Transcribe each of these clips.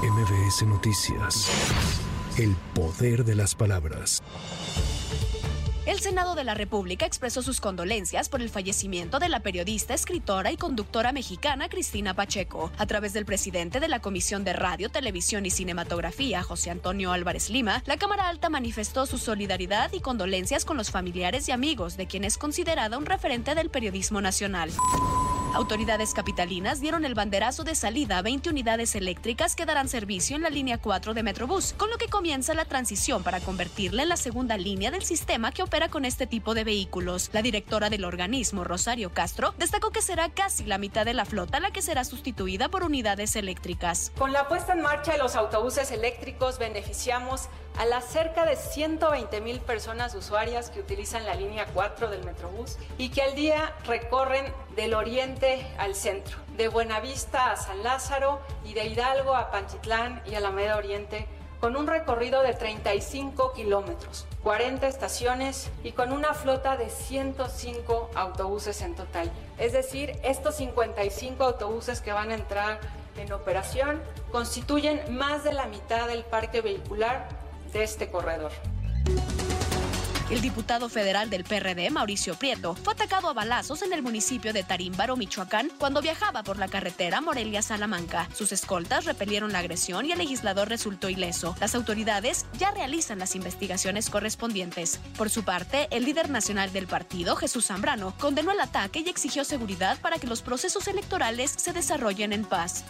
MBS Noticias. El poder de las palabras. El Senado de la República expresó sus condolencias por el fallecimiento de la periodista, escritora y conductora mexicana Cristina Pacheco. A través del presidente de la Comisión de Radio, Televisión y Cinematografía, José Antonio Álvarez Lima, la Cámara Alta manifestó su solidaridad y condolencias con los familiares y amigos de quien es considerada un referente del periodismo nacional. Autoridades capitalinas dieron el banderazo de salida a 20 unidades eléctricas que darán servicio en la línea 4 de Metrobús, con lo que comienza la transición para convertirla en la segunda línea del sistema que opera con este tipo de vehículos. La directora del organismo, Rosario Castro, destacó que será casi la mitad de la flota la que será sustituida por unidades eléctricas. Con la puesta en marcha de los autobuses eléctricos beneficiamos a las cerca de 120 mil personas usuarias que utilizan la línea 4 del Metrobús y que al día recorren del oriente al centro, de Buenavista a San Lázaro y de Hidalgo a Pantitlán y Alameda Oriente, con un recorrido de 35 kilómetros, 40 estaciones y con una flota de 105 autobuses en total. Es decir, estos 55 autobuses que van a entrar en operación constituyen más de la mitad del parque vehicular de este corredor. El diputado federal del PRD, Mauricio Prieto, fue atacado a balazos en el municipio de Tarímbaro, Michoacán, cuando viajaba por la carretera Morelia-Salamanca. Sus escoltas repelieron la agresión y el legislador resultó ileso. Las autoridades ya realizan las investigaciones correspondientes. Por su parte, el líder nacional del partido, Jesús Zambrano, condenó el ataque y exigió seguridad para que los procesos electorales se desarrollen en paz.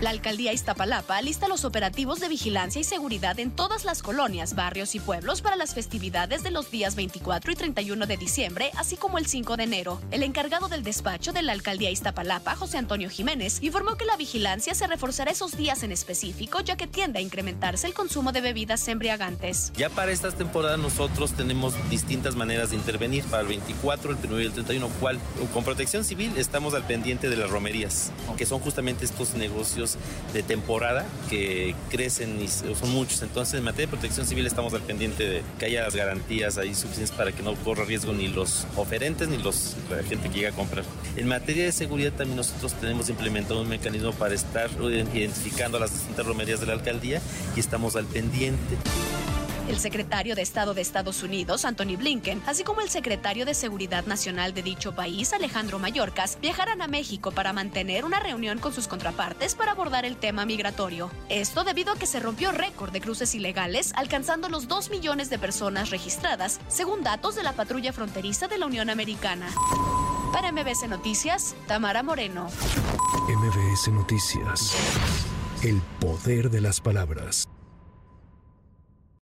La alcaldía Iztapalapa lista los operativos de vigilancia y seguridad en todas las colonias, barrios y pueblos para las festividades de los días 24 y 31 de diciembre, así como el 5 de enero. El encargado del despacho de la alcaldía Iztapalapa, José Antonio Jiménez, informó que la vigilancia se reforzará esos días en específico, ya que tiende a incrementarse el consumo de bebidas embriagantes. Ya para estas temporadas nosotros tenemos distintas maneras de intervenir. Para el 24, el 1 y el 31, cual con protección civil estamos al pendiente de las romerías, que son justamente estos negocios de temporada que crecen y son muchos. Entonces, en materia de protección civil estamos al pendiente de que haya las garantías ahí suficientes para que no corra riesgo ni los oferentes ni los, la gente que llega a comprar. En materia de seguridad también nosotros tenemos implementado un mecanismo para estar identificando las distintas romerías de la alcaldía y estamos al pendiente. El secretario de Estado de Estados Unidos, Anthony Blinken, así como el secretario de Seguridad Nacional de dicho país, Alejandro Mayorkas, viajarán a México para mantener una reunión con sus contrapartes para abordar el tema migratorio. Esto debido a que se rompió récord de cruces ilegales, alcanzando los 2 millones de personas registradas, según datos de la patrulla fronteriza de la Unión Americana. Para MBS Noticias, Tamara Moreno. MBS Noticias. El poder de las palabras.